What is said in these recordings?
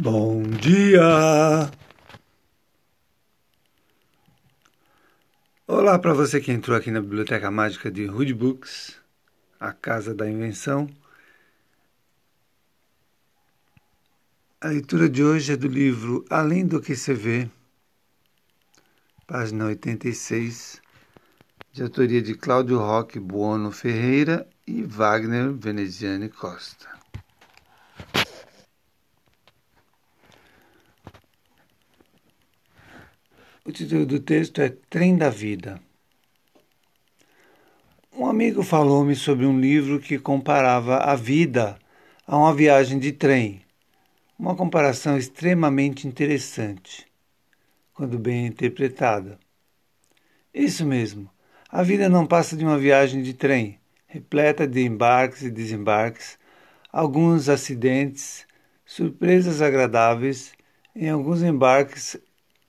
Bom dia! Olá para você que entrou aqui na Biblioteca Mágica de Hood Books, a Casa da Invenção. A leitura de hoje é do livro Além do que se vê, página 86, de autoria de Cláudio Roque Buono Ferreira e Wagner Veneziane Costa. O título do texto é Trem da Vida. Um amigo falou-me sobre um livro que comparava a vida a uma viagem de trem. Uma comparação extremamente interessante, quando bem interpretada. Isso mesmo, a vida não passa de uma viagem de trem, repleta de embarques e desembarques, alguns acidentes, surpresas agradáveis, em alguns embarques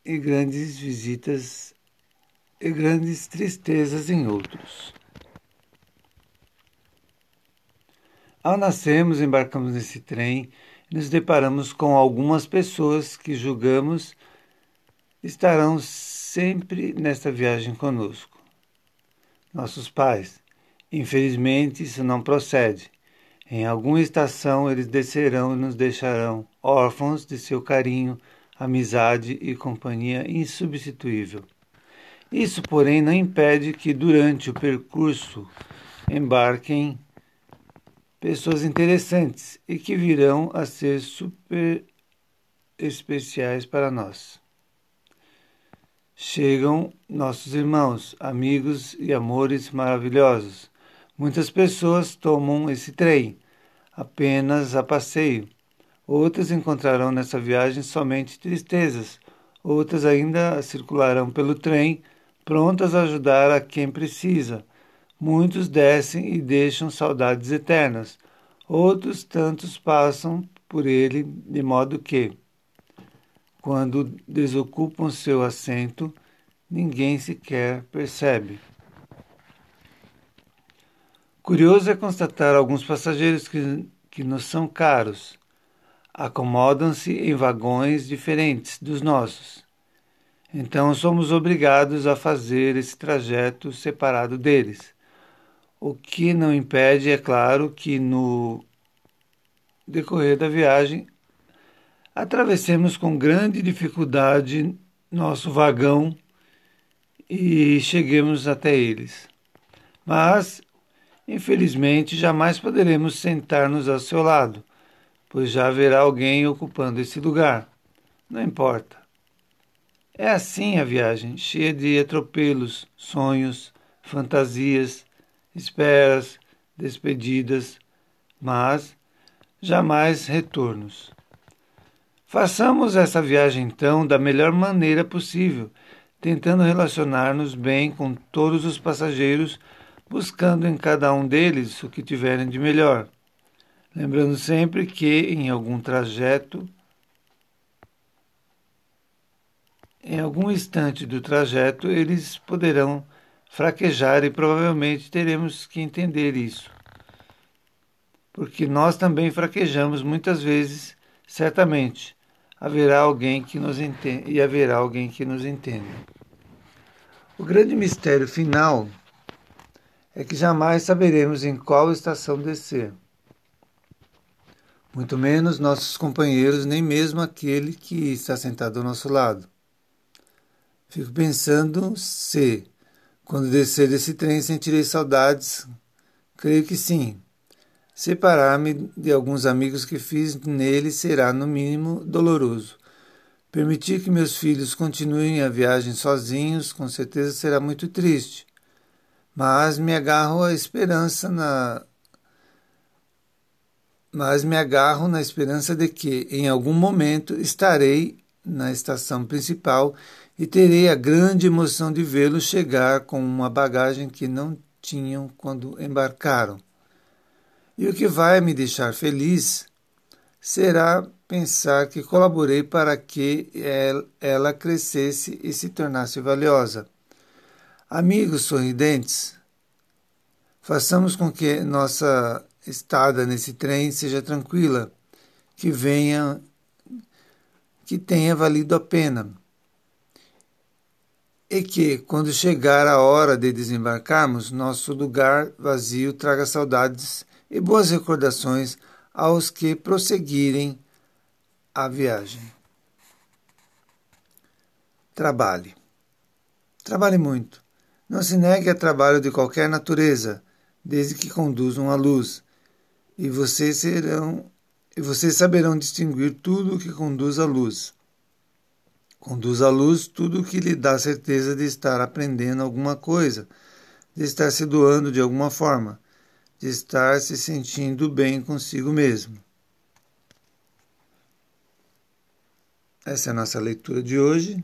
e grandes visitas e grandes tristezas em outros. Ao nascermos, embarcamos nesse trem e nos deparamos com algumas pessoas que julgamos estarão sempre nesta viagem conosco. Nossos pais. Infelizmente, isso não procede. Em alguma estação, eles descerão e nos deixarão órfãos de seu carinho, amizade e companhia insubstituível. Isso, porém, não impede que durante o percurso embarquem pessoas interessantes e que virão a ser super especiais para nós. Chegam nossos irmãos, amigos e amores maravilhosos. Muitas pessoas tomam esse trem apenas a passeio Outras encontrarão nessa viagem somente tristezas. Outras ainda circularão pelo trem, prontas a ajudar a quem precisa. Muitos descem e deixam saudades eternas. Outros tantos passam por ele, de modo que, quando desocupam seu assento, ninguém sequer percebe. Curioso é constatar alguns passageiros que, que nos são caros acomodam-se em vagões diferentes dos nossos. Então somos obrigados a fazer esse trajeto separado deles. O que não impede, é claro, que no decorrer da viagem atravessemos com grande dificuldade nosso vagão e cheguemos até eles. Mas, infelizmente, jamais poderemos sentar-nos ao seu lado pois já haverá alguém ocupando esse lugar. Não importa. É assim a viagem, cheia de atropelos, sonhos, fantasias, esperas, despedidas, mas jamais retornos. Façamos essa viagem então da melhor maneira possível, tentando relacionar-nos bem com todos os passageiros, buscando em cada um deles o que tiverem de melhor. Lembrando sempre que em algum trajeto, em algum instante do trajeto, eles poderão fraquejar e provavelmente teremos que entender isso. Porque nós também fraquejamos muitas vezes, certamente. Haverá alguém que nos entenda e haverá alguém que nos entenda. O grande mistério final é que jamais saberemos em qual estação descer muito menos nossos companheiros, nem mesmo aquele que está sentado ao nosso lado. Fico pensando se, quando descer desse trem, sentirei saudades. Creio que sim. Separar-me de alguns amigos que fiz nele será, no mínimo, doloroso. Permitir que meus filhos continuem a viagem sozinhos, com certeza será muito triste. Mas me agarro à esperança na mas me agarro na esperança de que, em algum momento, estarei na estação principal e terei a grande emoção de vê-los chegar com uma bagagem que não tinham quando embarcaram. E o que vai me deixar feliz será pensar que colaborei para que ela crescesse e se tornasse valiosa. Amigos sorridentes, façamos com que nossa estada nesse trem seja tranquila, que venha que tenha valido a pena. E que, quando chegar a hora de desembarcarmos, nosso lugar vazio traga saudades e boas recordações aos que prosseguirem a viagem. Trabalhe. Trabalhe muito. Não se negue a trabalho de qualquer natureza, desde que conduzam à luz, e vocês serão e vocês saberão distinguir tudo o que conduz à luz. Conduz à luz tudo o que lhe dá certeza de estar aprendendo alguma coisa, de estar se doando de alguma forma, de estar se sentindo bem consigo mesmo. Essa é a nossa leitura de hoje.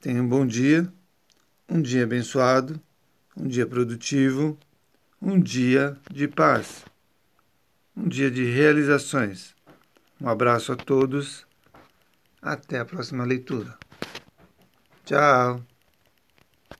Tenha um bom dia, um dia abençoado, um dia produtivo, um dia de paz um dia de realizações. Um abraço a todos. Até a próxima leitura. Tchau.